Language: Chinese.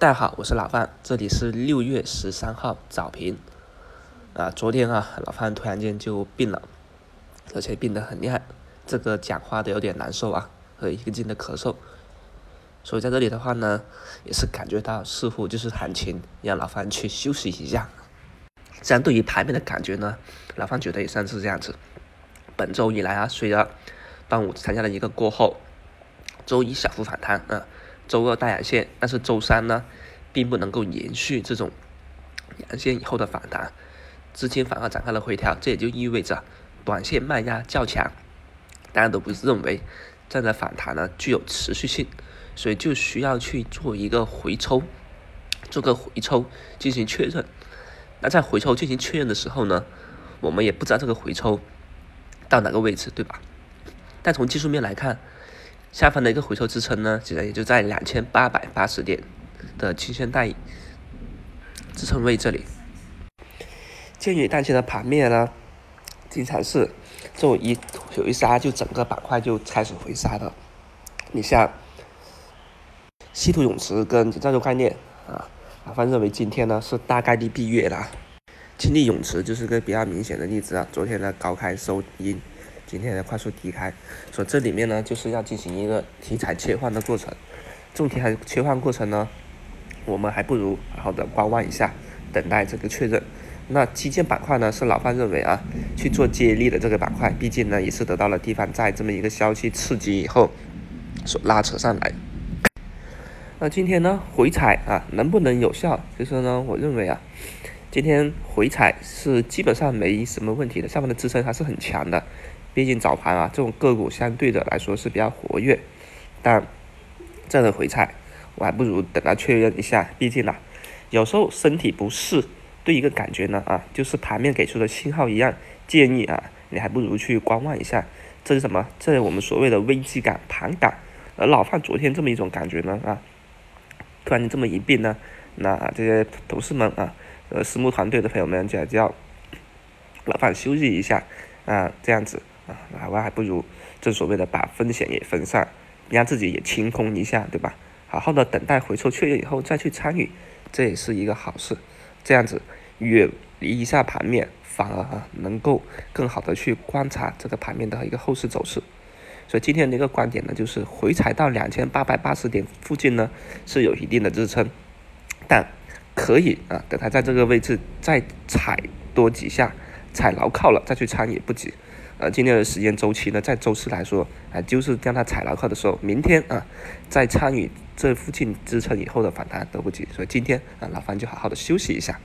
大家好，我是老范，这里是六月十三号早评。啊，昨天啊，老范突然间就病了，而且病得很厉害，这个讲话的有点难受啊，和一个劲的咳嗽。所以在这里的话呢，也是感觉到似乎就是行情，让老范去休息一下。相对于盘面的感觉呢，老范觉得也算是这样子。本周以来啊，随着端午参加了一个过后，周一小幅反弹啊，周二大阳线，但是周三呢，并不能够延续这种阳线以后的反弹，资金反而展开了回调，这也就意味着短线卖压较强。大家都不是认为这样的反弹呢具有持续性，所以就需要去做一个回抽，做个回抽进行确认。那在回抽进行确认的时候呢，我们也不知道这个回抽到哪个位置，对吧？但从技术面来看，下方的一个回抽支撑呢，其实也就在两千八百八十点的均线带支撑位这里。鉴于当前的盘面呢，经常是周一有一杀就整个板块就开始回杀的。你像稀土永磁跟造就概念啊。老范认为今天呢是大概率闭月了，氢力永磁就是个比较明显的例子啊。昨天的高开收阴，今天的快速低开，所以这里面呢就是要进行一个题材切换的过程。这种题材切换过程呢，我们还不如好好的观望一下，等待这个确认。那基建板块呢是老范认为啊去做接力的这个板块，毕竟呢也是得到了地方债这么一个消息刺激以后所拉扯上来。那今天呢回踩啊能不能有效？其实呢，我认为啊，今天回踩是基本上没什么问题的，下方的支撑还是很强的。毕竟早盘啊这种个股相对的来说是比较活跃，但这样的回踩我还不如等它确认一下。毕竟呢，有时候身体不适对一个感觉呢啊，就是盘面给出的信号一样，建议啊你还不如去观望一下。这是什么？这是我们所谓的危机感盘感。而老范昨天这么一种感觉呢啊。突然间这么一变呢，那这些同事们啊，呃，私募团队的朋友们就叫老范休息一下啊，这样子啊，那我还不如正所谓的把风险也分散，让自己也清空一下，对吧？好好的等待回抽确认以后再去参与，这也是一个好事。这样子远离一下盘面，反而能够更好的去观察这个盘面的一个后市走势。所以今天的一个观点呢，就是回踩到两千八百八十点附近呢是有一定的支撑，但可以啊，等它在这个位置再踩多几下，踩牢靠了再去参与不急。呃，今天的时间周期呢，在周四来说啊，就是让它踩牢靠的时候，明天啊再参与这附近支撑以后的反弹都不急。所以今天啊，老范就好好的休息一下。